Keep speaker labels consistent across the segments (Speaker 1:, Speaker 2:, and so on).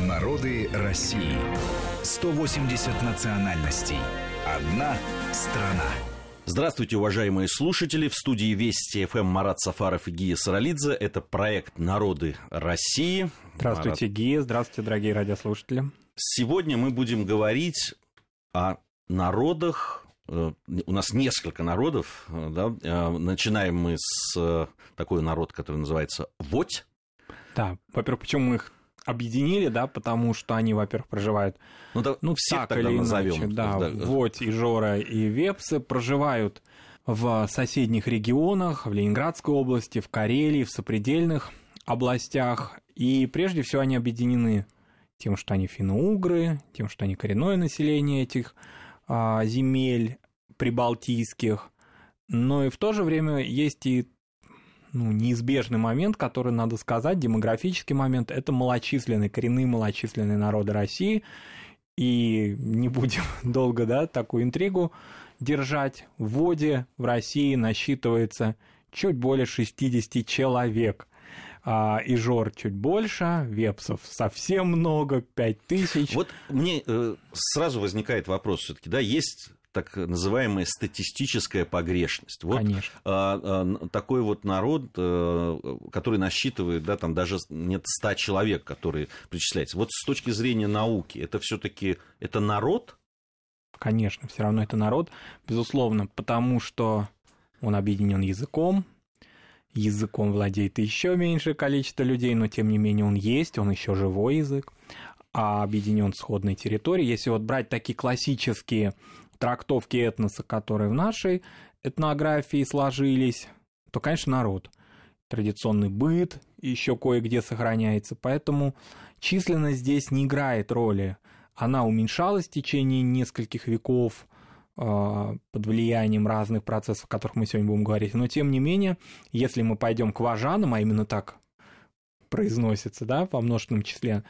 Speaker 1: Народы России. 180 национальностей. Одна страна.
Speaker 2: Здравствуйте, уважаемые слушатели. В студии Вести ФМ Марат Сафаров и Гия Саралидзе. Это проект «Народы России».
Speaker 3: Здравствуйте, Марат. Гия. Здравствуйте, дорогие радиослушатели.
Speaker 2: Сегодня мы будем говорить о народах. Э, у нас несколько народов. Э, да? Э, начинаем мы с такой народ, который называется Водь.
Speaker 3: Да, во-первых, почему мы их объединили, да, потому что они, во-первых, проживают,
Speaker 2: ну, да, ну всех так тогда или назовем.
Speaker 3: иначе, да, да, Вот и Жора, и Вепсы проживают в соседних регионах, в Ленинградской области, в Карелии, в сопредельных областях, и прежде всего они объединены тем, что они финно-угры, тем, что они коренное население этих а, земель прибалтийских, но и в то же время есть и ну, неизбежный момент, который надо сказать, демографический момент, это малочисленные, коренные малочисленные народы России. И не будем долго, да, такую интригу держать. В воде в России насчитывается чуть более 60 человек. А, и Жор чуть больше, Вепсов совсем много, 5 тысяч.
Speaker 2: Вот мне э, сразу возникает вопрос все-таки, да, есть так называемая статистическая погрешность. Вот
Speaker 3: Конечно.
Speaker 2: А, а, такой вот народ, а, который насчитывает, да, там даже нет ста человек, которые причисляются. Вот с точки зрения науки, это все-таки это народ?
Speaker 3: Конечно, все равно это народ, безусловно, потому что он объединен языком, языком владеет еще меньшее количество людей, но тем не менее он есть, он еще живой язык, а объединен сходной территорией. Если вот брать такие классические трактовки этноса, которые в нашей этнографии сложились, то, конечно, народ. Традиционный быт еще кое-где сохраняется, поэтому численность здесь не играет роли. Она уменьшалась в течение нескольких веков э, под влиянием разных процессов, о которых мы сегодня будем говорить. Но, тем не менее, если мы пойдем к важанам, а именно так произносится, да, во множественном числе,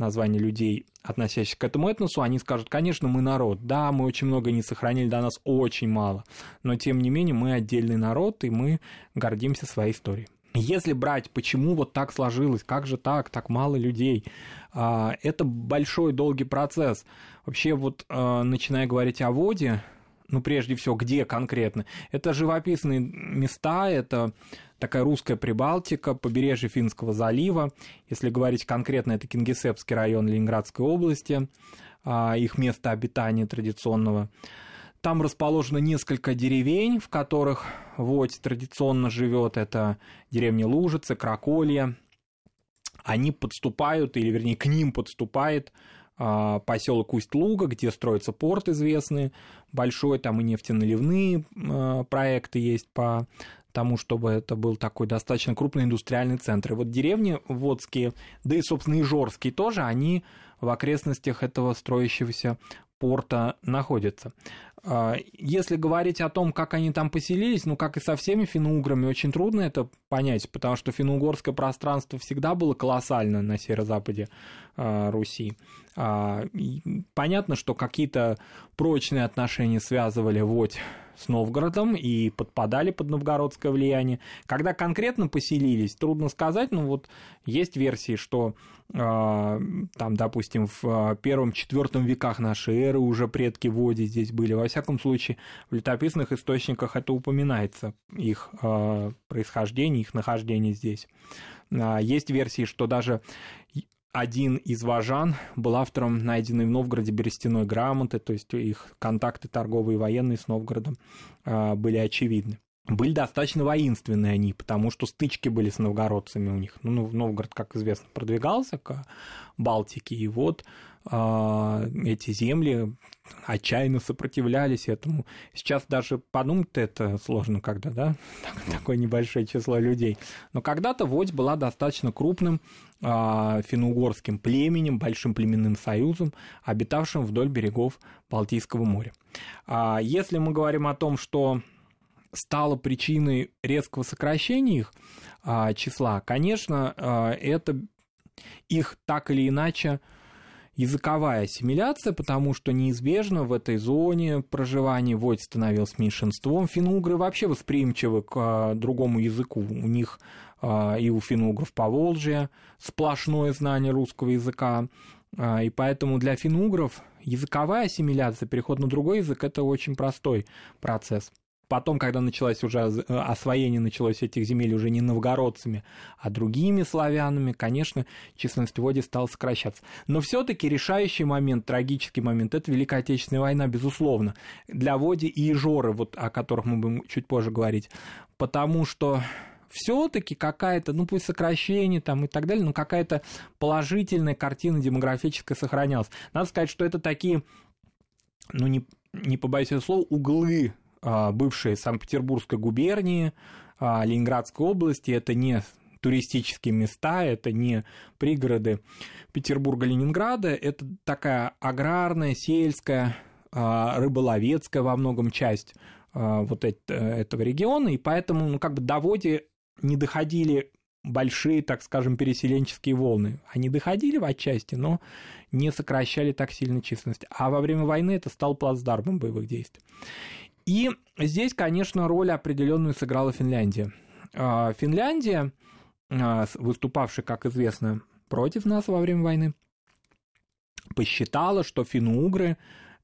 Speaker 3: название людей, относящихся к этому этносу, они скажут, конечно, мы народ, да, мы очень много не сохранили, да, нас очень мало, но тем не менее мы отдельный народ, и мы гордимся своей историей. Если брать, почему вот так сложилось, как же так, так мало людей, а, это большой долгий процесс. Вообще вот а, начиная говорить о воде, ну, прежде всего, где конкретно? Это живописные места, это такая русская Прибалтика, побережье Финского залива. Если говорить конкретно, это Кингисеппский район Ленинградской области, а, их место обитания традиционного. Там расположено несколько деревень, в которых Водь традиционно живет. Это деревни Лужицы, Краколья. Они подступают, или вернее к ним подступает а, поселок Усть-Луга, где строится порт известный, большой, там и нефтеналивные а, проекты есть по тому, чтобы это был такой достаточно крупный индустриальный центр. И вот деревни водские, да и, собственно, и Жорские тоже, они в окрестностях этого строящегося порта находятся. А, если говорить о том, как они там поселились, ну, как и со всеми финно-уграми, очень трудно это понять, потому что финно-угорское пространство всегда было колоссально на северо-западе а, Руси. А, понятно, что какие-то прочные отношения связывали Водь с Новгородом и подпадали под новгородское влияние. Когда конкретно поселились, трудно сказать, но вот есть версии, что э, там, допустим, в а, первом-четвертом веках нашей эры уже предки Води здесь были. Во всяком случае, в летописных источниках это упоминается, их э, происхождение, их нахождение здесь. Есть версии, что даже один из важан был автором найденной в Новгороде берестяной грамоты, то есть их контакты торговые и военные с Новгородом а, были очевидны. Были достаточно воинственные они, потому что стычки были с новгородцами у них. Ну, Новгород, как известно, продвигался к Балтике, и вот эти земли отчаянно сопротивлялись этому. Сейчас даже подумать это сложно, когда, да, такое небольшое число людей. Но когда-то Водь была достаточно крупным э, финно-угорским племенем, большим племенным союзом, обитавшим вдоль берегов Балтийского моря. А если мы говорим о том, что стало причиной резкого сокращения их а, числа, конечно, а, это их так или иначе языковая ассимиляция, потому что неизбежно в этой зоне проживания Войт становился меньшинством. Финугры вообще восприимчивы к а, другому языку. У них и у финно-угров Поволжья сплошное знание русского языка. И поэтому для финно-угров языковая ассимиляция, переход на другой язык, это очень простой процесс. Потом, когда началось уже э, освоение началось этих земель уже не новгородцами, а другими славянами, конечно, численность води стала сокращаться. Но все-таки решающий момент, трагический момент, это Великая Отечественная война, безусловно, для Води и Ижоры, вот, о которых мы будем чуть позже говорить. Потому что все-таки какая-то, ну пусть сокращение там и так далее, но какая-то положительная картина демографическая сохранялась. Надо сказать, что это такие, ну не, не побоюсь этого слова, углы бывшей Санкт-Петербургской губернии, а, Ленинградской области. Это не туристические места, это не пригороды Петербурга, Ленинграда, это такая аграрная, сельская, а, рыболовецкая во многом часть вот этого региона, и поэтому ну, как бы до Води не доходили большие, так скажем, переселенческие волны. Они доходили в отчасти, но не сокращали так сильно численность. А во время войны это стал плацдармом боевых действий. И здесь, конечно, роль определенную сыграла Финляндия. А, Финляндия, а, выступавшая, как известно, против нас во время войны, посчитала, что финно-угры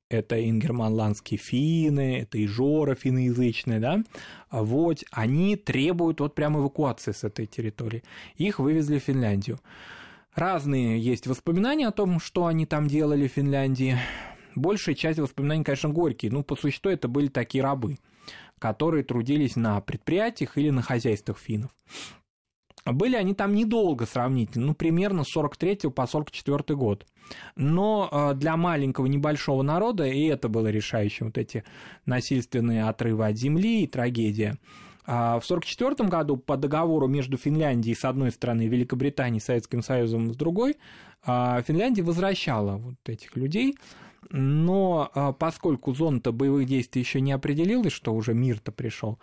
Speaker 3: это ингерманландские финны, это ижора финноязычные, да, вот, они требуют вот прям эвакуации с этой территории. Их вывезли в Финляндию. Разные есть воспоминания о том, что они там делали в Финляндии большая часть воспоминаний, конечно, горькие. Ну, по существу это были такие рабы, которые трудились на предприятиях или на хозяйствах финнов. Были они там недолго сравнительно, ну, примерно с 43 по 44 год. Но э, для маленького небольшого народа, и это было решающим, вот эти насильственные отрывы от земли и трагедия. А в 1944 году по договору между Финляндией с одной стороны и Великобританией Советским Союзом с другой, а, Финляндия возвращала вот этих людей но а, поскольку зона-то боевых действий еще не определилась, что уже мир-то пришел,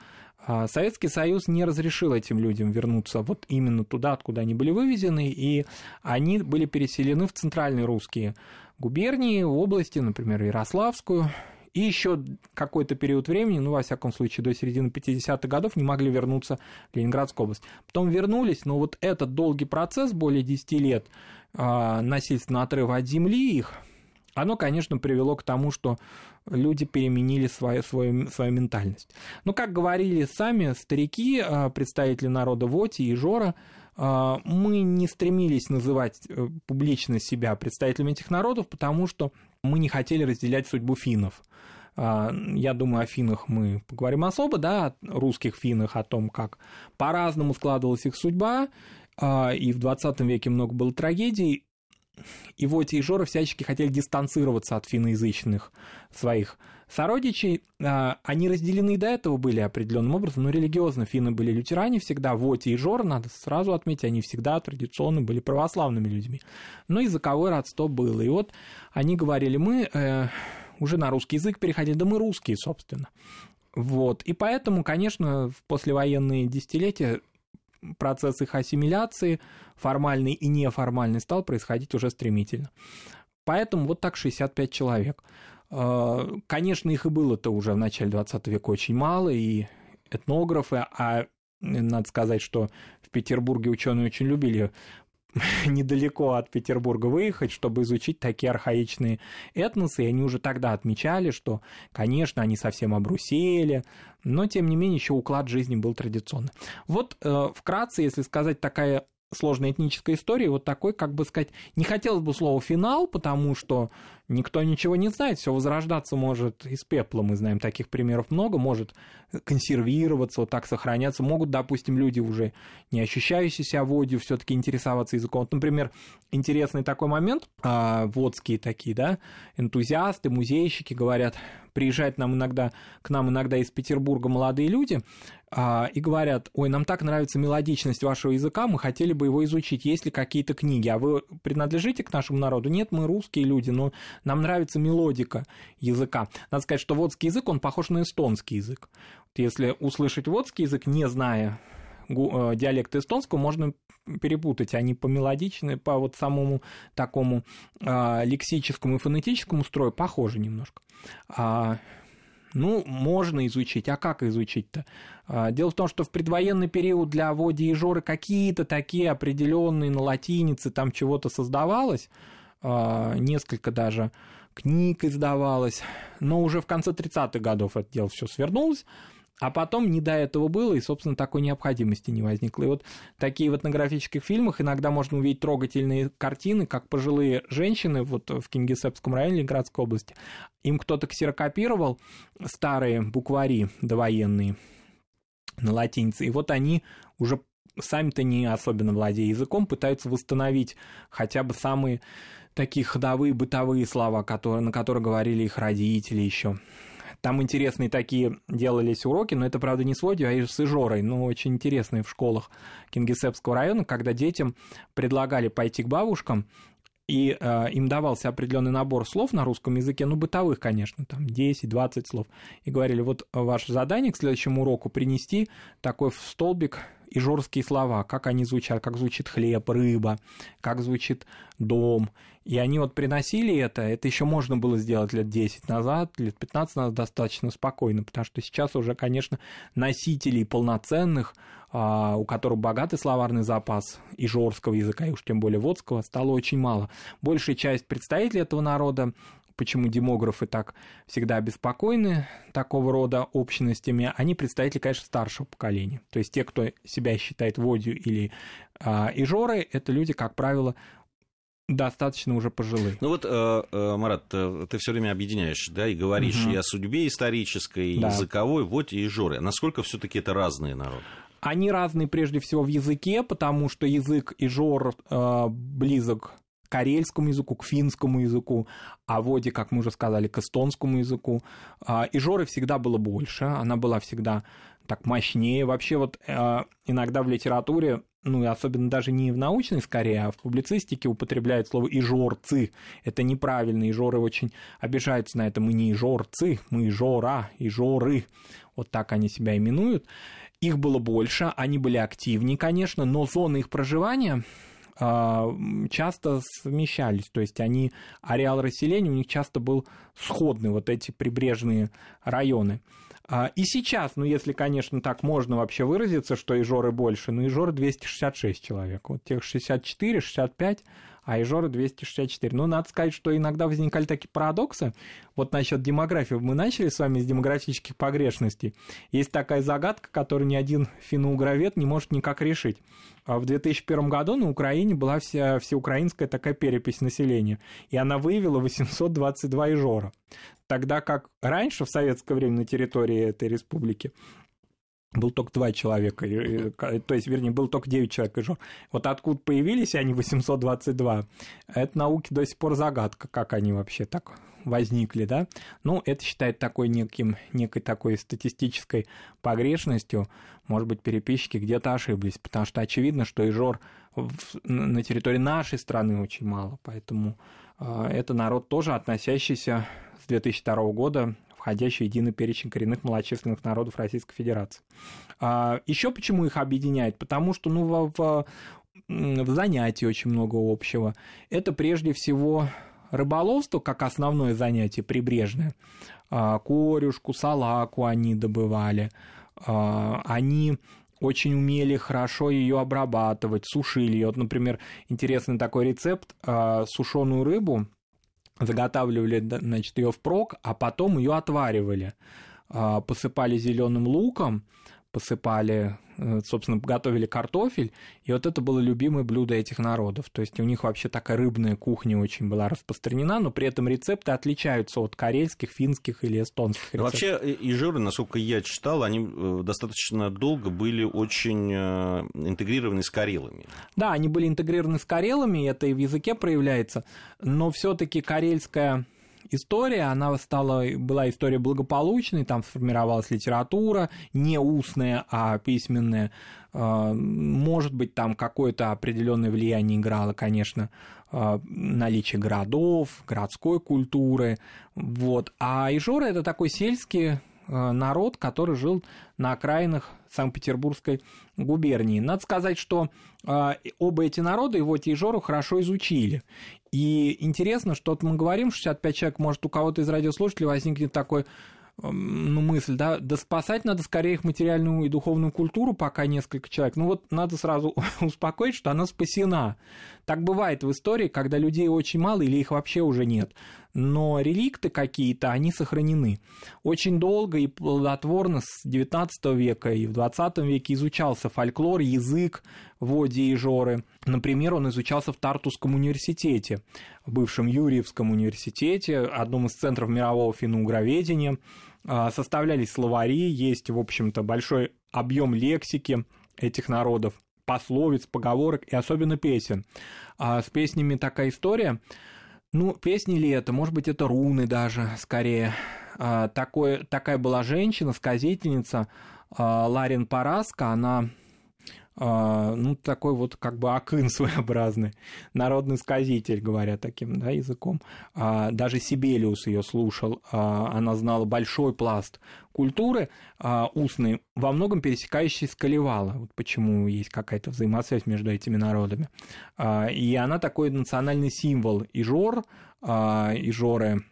Speaker 3: а, Советский Союз не разрешил этим людям вернуться вот именно туда, откуда они были вывезены, и они были переселены в центральные русские губернии, области, например, Ярославскую, и еще какой-то период времени, ну, во всяком случае, до середины 50-х годов не могли вернуться в Ленинградскую область. Потом вернулись, но вот этот долгий процесс, более 10 лет а, насильственного отрыва от земли их, оно, конечно, привело к тому, что люди переменили свою, свою, свою ментальность. Но, как говорили сами старики, а, представители народа Воти и Жора, а, мы не стремились называть э, публично себя представителями этих народов, потому что мы не хотели разделять судьбу финнов. Я думаю, о финнах мы поговорим особо, да, о русских финнах, о том, как по-разному складывалась их судьба, и в 20 веке много было трагедий, и вот и Жора всячески хотели дистанцироваться от финноязычных своих сородичей. А, они разделены и до этого были определенным образом, но религиозно финны были лютеране всегда. Вот и Жора, надо сразу отметить, они всегда традиционно были православными людьми. Но языковое родство было. И вот они говорили, мы э, уже на русский язык переходили, да мы русские, собственно. Вот. И поэтому, конечно, в послевоенные десятилетия процесс их ассимиляции, формальный и неформальный, стал происходить уже стремительно. Поэтому вот так 65 человек. А, конечно, их и было-то уже в начале 20 века очень мало, и этнографы, а надо сказать, что в Петербурге ученые очень любили недалеко от Петербурга выехать, чтобы изучить такие архаичные этносы, и они уже тогда отмечали, что, конечно, они совсем обрусели, но, тем не менее, еще уклад жизни был традиционный. Вот э, вкратце, если сказать, такая сложная этническая история, вот такой, как бы сказать, не хотелось бы слова «финал», потому что никто ничего не знает, все возрождаться может из пепла, мы знаем таких примеров много, может консервироваться, вот так сохраняться, могут, допустим, люди уже не ощущающие себя водью все-таки интересоваться языком. Вот, например, интересный такой момент, а, водские такие, да, энтузиасты, музейщики говорят, приезжают нам иногда, к нам иногда из Петербурга молодые люди а, и говорят, ой, нам так нравится мелодичность вашего языка, мы хотели бы его изучить, есть ли какие-то книги, а вы принадлежите к нашему народу? Нет, мы русские люди, но нам нравится мелодика языка. Надо сказать, что водский язык, он похож на эстонский язык. Если услышать водский язык, не зная э, диалекта эстонского, можно перепутать. Они по мелодичной, по вот самому такому э, лексическому и фонетическому строю похожи немножко. А, Ну, можно изучить. А как изучить-то? А, дело в том, что в предвоенный период для Води и Жоры какие-то такие определенные на латинице там чего-то создавалось, а, несколько даже книг издавалось, но уже в конце 30-х годов это дело все свернулось, а потом не до этого было, и, собственно, такой необходимости не возникло. И вот такие в этнографических фильмах иногда можно увидеть трогательные картины, как пожилые женщины вот в Кингисеппском районе Ленинградской области. Им кто-то ксерокопировал старые буквари довоенные на латинице, и вот они уже сами-то не особенно владея языком, пытаются восстановить хотя бы самые такие ходовые бытовые слова, которые, на которые говорили их родители еще. Там интересные такие делались уроки, но это, правда, не с Водью, а с Ижорой, но очень интересные в школах Кингисеппского района, когда детям предлагали пойти к бабушкам, и э, им давался определенный набор слов на русском языке, ну, бытовых, конечно, там 10-20 слов, и говорили, вот ваше задание к следующему уроку принести такой в столбик ижорские слова, как они звучат, как звучит хлеб, рыба, как звучит дом. И они вот приносили это, это еще можно было сделать лет 10 назад, лет 15 назад достаточно спокойно, потому что сейчас уже, конечно, носителей полноценных, а, у которых богатый словарный запас и жорского языка, и уж тем более водского, стало очень мало. Большая часть представителей этого народа почему демографы так всегда обеспокоены такого рода общностями, они представители, конечно, старшего поколения. То есть те, кто себя считает водью или а, ижорой, это люди, как правило, достаточно уже пожилые.
Speaker 2: Ну вот, э, э, Марат, ты, ты все время объединяешь, да, и говоришь угу. и о судьбе исторической, да. языковой, вот и Ижоры. Насколько все-таки это разные народы?
Speaker 3: Они разные прежде всего в языке, потому что язык Ижор э, близок карельскому языку, к финскому языку, а воде, как мы уже сказали, к эстонскому языку. А, и Жоры всегда было больше, она была всегда так мощнее. Вообще вот а, иногда в литературе ну и особенно даже не в научной скорее, а в публицистике употребляют слово «ижорцы». Это неправильно, ижоры очень обижаются на это. Мы не ижорцы, мы ижора, ижоры. Вот так они себя именуют. Их было больше, они были активнее, конечно, но зоны их проживания часто смещались, то есть они, ареал расселения у них часто был сходный, вот эти прибрежные районы. А, и сейчас, ну если, конечно, так можно вообще выразиться, что Ижоры больше, но Ижоры 266 человек, вот тех 64, 65 а Ижора 264. Но надо сказать, что иногда возникали такие парадоксы. Вот насчет демографии. Мы начали с вами с демографических погрешностей. Есть такая загадка, которую ни один финно-угровед не может никак решить. А в 2001 году на Украине была вся всеукраинская такая перепись населения, и она выявила 822 Ижора. Тогда как раньше, в советское время, на территории этой республики был только два человека, то есть, вернее, был только 9 человек из Вот откуда появились они 822, это науке до сих пор загадка, как они вообще так возникли, да. Ну, это считает такой неким, некой такой статистической погрешностью. Может быть, переписчики где-то ошиблись, потому что очевидно, что Ижор на территории нашей страны очень мало, поэтому э, это народ тоже относящийся с 2002 года входящий в единый перечень коренных малочисленных народов Российской Федерации. А, Еще почему их объединяет? Потому что ну, в, в, в занятии очень много общего. Это прежде всего рыболовство как основное занятие прибрежное. А, корюшку, салаку они добывали. А, они очень умели хорошо ее обрабатывать, сушили ее. Вот, например, интересный такой рецепт сушеную рыбу заготавливали значит, ее впрок, а потом ее отваривали. А, посыпали зеленым луком, посыпали, э, собственно, готовили картофель, и вот это было любимое блюдо этих народов. То есть у них вообще такая рыбная кухня очень была распространена, но при этом рецепты отличаются от карельских, финских или эстонских
Speaker 2: рецептов. Вообще ижиры, насколько я читал, они э, достаточно долго были очень э, интегрированы с карелами.
Speaker 3: Да, они были интегрированы с карелами, это и в языке проявляется, но все таки карельская история, она стала, была история благополучной, там сформировалась литература, не устная, а письменная. А, может быть, там какое-то определенное влияние играло, конечно, а, наличие городов, городской культуры. Вот. А Ижора это такой сельский народ, который жил на окраинах Санкт-Петербургской губернии. Надо сказать, что э, оба эти народа его Тижору хорошо изучили. И интересно, что вот мы говорим, 65 человек, может, у кого-то из радиослушателей возникнет такой ну, мысль, да, да спасать надо скорее их материальную и духовную культуру, пока несколько человек. Ну вот надо сразу успокоить, что она спасена. Так бывает в истории, когда людей очень мало или их вообще уже нет. Но реликты какие-то, они сохранены. Очень долго и плодотворно с XIX века и в XX веке изучался фольклор, язык Води и Жоры. Например, он изучался в Тартусском университете, в бывшем Юрьевском университете, одном из центров мирового финно-угроведения. А, составлялись словари, есть, в общем-то, большой объем лексики этих народов, пословиц, поговорок и особенно песен. А с песнями такая история. Ну, песни ли это? Может быть, это руны даже, скорее. А, такой, такая была женщина, сказительница а, Ларин Параска, она ну, такой вот как бы акын своеобразный, народный сказитель, говоря таким да, языком. А, даже Сибелиус ее слушал, а, она знала большой пласт культуры устной, во многом пересекающий с Калевала. Вот почему есть какая-то взаимосвязь между этими народами. И она такой национальный символ. И Жор, и Жоры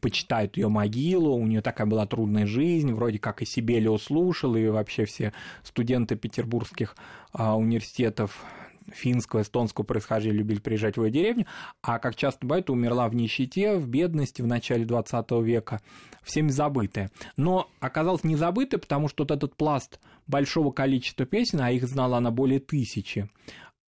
Speaker 3: почитают ее могилу, у нее такая была трудная жизнь, вроде как и Сибелио слушал, и вообще все студенты петербургских а, университетов финского, эстонского происхождения любили приезжать в ее деревню, а как часто бывает, умерла в нищете, в бедности в начале 20 века, всеми забытая. Но оказалось не забытая, потому что вот этот пласт большого количества песен, а их знала она более тысячи,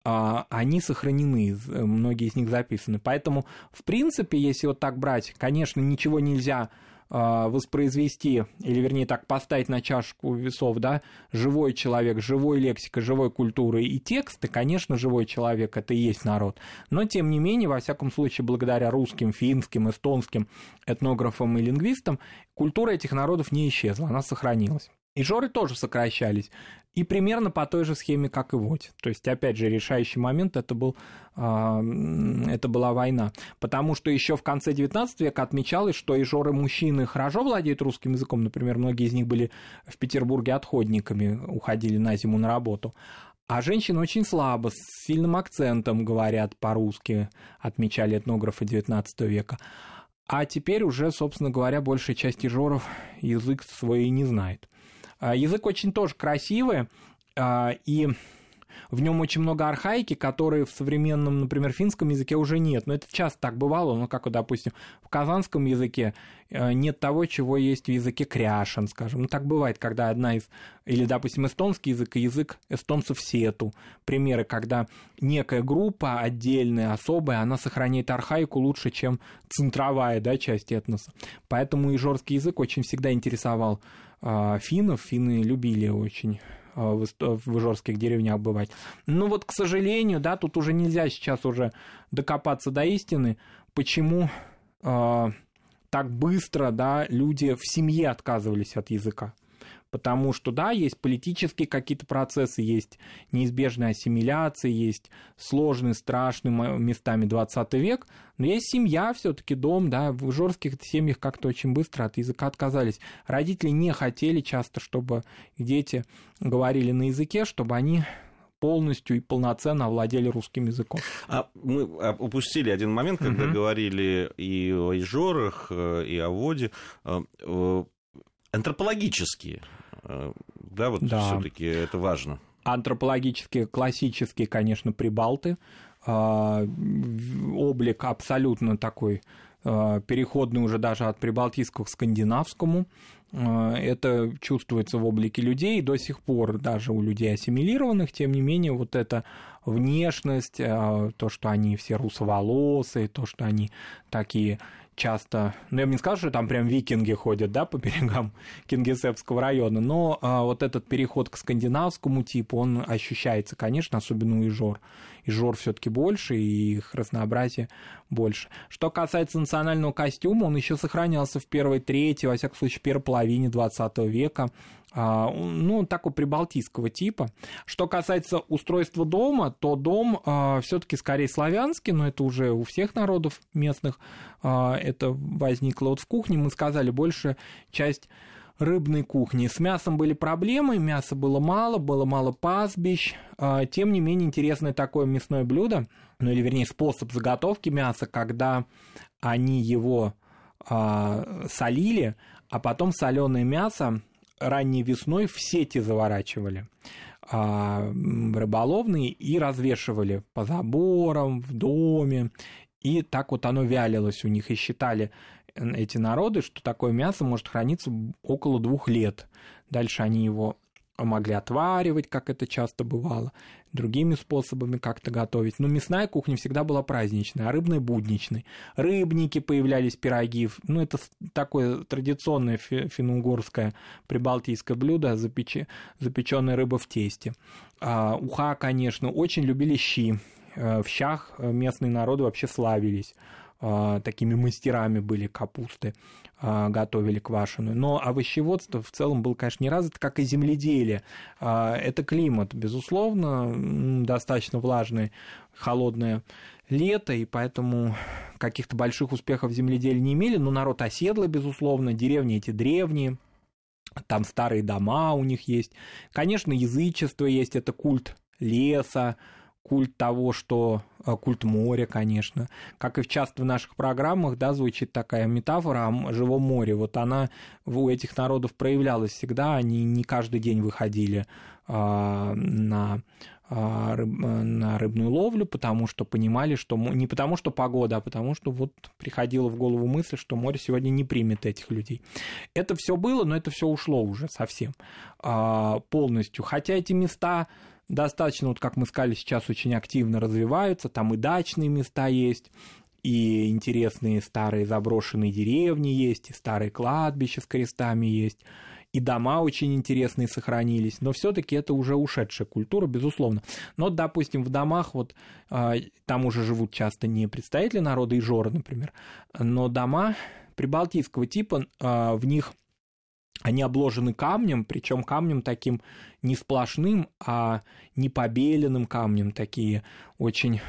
Speaker 3: они сохранены, э, многие из них записаны. Поэтому, в принципе, если вот так брать, конечно, ничего нельзя а, воспроизвести, или вернее так, поставить на чашку весов, да, живой человек, живой лексика, живой культуры и тексты, конечно, живой человек, это и есть народ. Но, тем не менее, во всяком случае, благодаря русским, финским, эстонским этнографам и лингвистам, культура этих народов не исчезла, она сохранилась. И жоры тоже сокращались. И примерно по той же схеме, как и вот. То есть, опять же, решающий момент это, был, это была война. Потому что еще в конце XIX века отмечалось, что и жоры мужчины хорошо владеют русским языком. Например, многие из них были в Петербурге отходниками, уходили на зиму на работу. А женщины очень слабо, с сильным акцентом говорят по-русски, отмечали этнографы XIX века. А теперь уже, собственно говоря, большая часть жоров язык свой и не знает. А, язык очень тоже красивый, а, и в нем очень много архаики, которые в современном, например, финском языке уже нет. Но это часто так бывало, ну, как, допустим, в казанском языке э, нет того, чего есть в языке кряшен, скажем. Ну, так бывает, когда одна из... Или, допустим, эстонский язык и язык эстонцев сету. Примеры, когда некая группа отдельная, особая, она сохраняет архаику лучше, чем центровая да, часть этноса. Поэтому и жорский язык очень всегда интересовал финнов. Финны любили очень а, в ижорских деревнях бывать. Ну вот, к сожалению, да, тут уже нельзя сейчас уже докопаться до истины, почему э, так быстро, да, люди в семье отказывались от языка потому что, да, есть политические какие-то процессы, есть неизбежная ассимиляция, есть сложный, страшный местами 20 век, но есть семья все таки дом, да, в жорских семьях как-то очень быстро от языка отказались. Родители не хотели часто, чтобы дети говорили на языке, чтобы они полностью и полноценно овладели русским языком.
Speaker 2: А мы упустили один момент, когда угу. говорили и о Ижорах, э, и о Воде. Э, э, антропологические Э, да, вот да. все-таки это важно.
Speaker 3: Антропологически классические, конечно, прибалты. А, облик абсолютно такой а, переходный уже даже от прибалтийского к скандинавскому. А, это чувствуется в облике людей до сих пор, даже у людей ассимилированных, тем не менее, вот эта внешность, то, что они все русоволосые, то, что они такие часто, ну я бы не сказал, что там прям викинги ходят, да, по берегам Кингисеппского района, но а, вот этот переход к скандинавскому типу, он ощущается, конечно, особенно у Ижор. Ижор все таки больше, и их разнообразие больше. Что касается национального костюма, он еще сохранялся в первой трети, во всяком случае, в первой половине 20 века. А, ну, такого прибалтийского типа. Что касается устройства дома, то дом а, все-таки скорее славянский, но это уже у всех народов местных а, это возникло. Вот в кухне мы сказали, большая часть рыбной кухни. С мясом были проблемы, мяса было мало, было мало пастбищ. Тем не менее, интересное такое мясное блюдо, ну или вернее способ заготовки мяса, когда они его солили, а потом соленое мясо ранней весной в сети заворачивали а, рыболовные и развешивали по заборам, в доме. И так вот оно вялилось у них, и считали эти народы, что такое мясо может храниться около двух лет. Дальше они его могли отваривать, как это часто бывало, другими способами как-то готовить. Но мясная кухня всегда была праздничная, а рыбная – будничной. Рыбники появлялись, пироги. Ну, это такое традиционное финно-угорское прибалтийское блюдо, запечи, запеченная рыба в тесте. А, уха, конечно, очень любили щи. Э, в щах местные народы вообще славились. А, такими мастерами были капусты, готовили квашеную. Но овощеводство в целом было, конечно, не развито, как и земледелие. А, это климат, безусловно, достаточно влажное, холодное лето, и поэтому каких-то больших успехов в земледелии не имели, но народ оседлый, безусловно, деревни эти древние, там старые дома у них есть. Конечно, язычество есть, это культ леса, культ того, что э, культ моря, конечно. Как и часто в наших программах, да, звучит такая метафора о живом море. Вот она у этих народов проявлялась всегда, они не каждый день выходили а, на а, рыб, на рыбную ловлю, потому что понимали, что не потому что погода, а потому что вот приходила в голову мысль, что море сегодня не примет этих людей. Это все было, но это все ушло уже совсем а, полностью. Хотя эти места достаточно, вот как мы сказали, сейчас очень активно развиваются, там и дачные места есть, и интересные старые заброшенные деревни есть, и старые кладбища с крестами есть, и дома очень интересные сохранились, но все-таки это уже ушедшая культура, безусловно. Но, допустим, в домах вот а, там уже живут часто не представители народа и жоры, например, но дома прибалтийского типа, а, в них они обложены камнем, причем камнем таким не сплошным, а не побеленным камнем, такие очень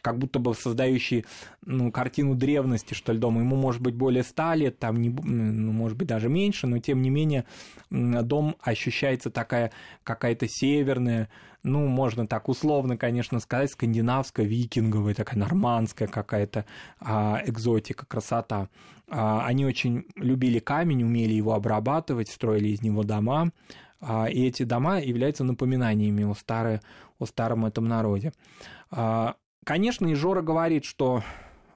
Speaker 3: как будто бы создающие ну, картину древности, что ли, дома. Ему может быть более ста лет, там, не, ну, может быть, даже меньше, но тем не менее дом ощущается такая какая-то северная, ну, можно так условно, конечно, сказать, скандинавская, викинговая, такая нормандская какая-то а, экзотика, красота. А, они очень любили камень, умели его обрабатывать, строили из него дома, а, и эти дома являются напоминаниями о, старой, о старом этом народе. А, конечно, и Жора говорит, что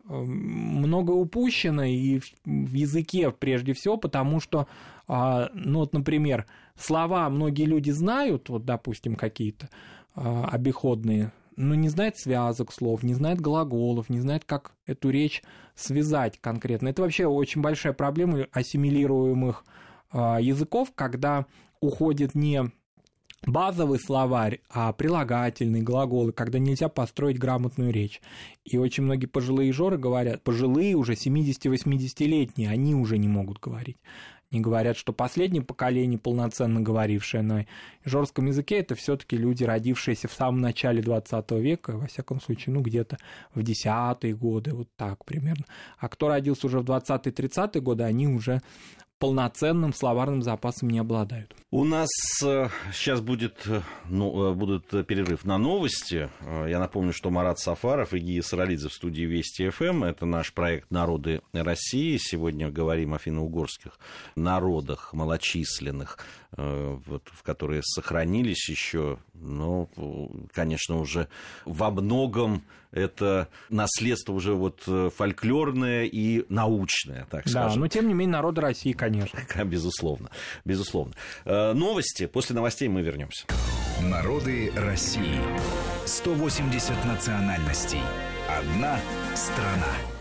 Speaker 3: много упущено и в языке прежде всего, потому что, а, ну вот, например, слова многие люди знают, вот, допустим, какие-то а, обиходные, но не знает связок слов, не знает глаголов, не знает, как эту речь связать конкретно. Это вообще очень большая проблема ассимилируемых а, языков, когда уходит не базовый словарь, а прилагательные глаголы, когда нельзя построить грамотную речь. И очень многие пожилые жоры говорят, пожилые уже 70-80-летние, они уже не могут говорить. Они говорят, что последнее поколение, полноценно говорившее на жорском языке, это все-таки люди, родившиеся в самом начале 20 века, во всяком случае, ну, где-то в десятые годы, вот так примерно. А кто родился уже в 20-30-е годы, они уже полноценным словарным запасом не обладают.
Speaker 2: У нас э, сейчас будет, э, ну, э, будут перерыв на новости. Я напомню, что Марат Сафаров и Гия Саралидзе в студии Вести ФМ. Эм. Это наш проект «Народы России». Сегодня говорим о финно-угорских народах малочисленных, вот, в которые сохранились еще, ну, конечно, уже во многом это наследство уже вот фольклорное и научное, так скажем.
Speaker 3: Да, но тем не менее народы России, конечно.
Speaker 2: Безусловно, безусловно. Э, новости. После новостей мы вернемся.
Speaker 1: Народы России. 180 национальностей. Одна страна.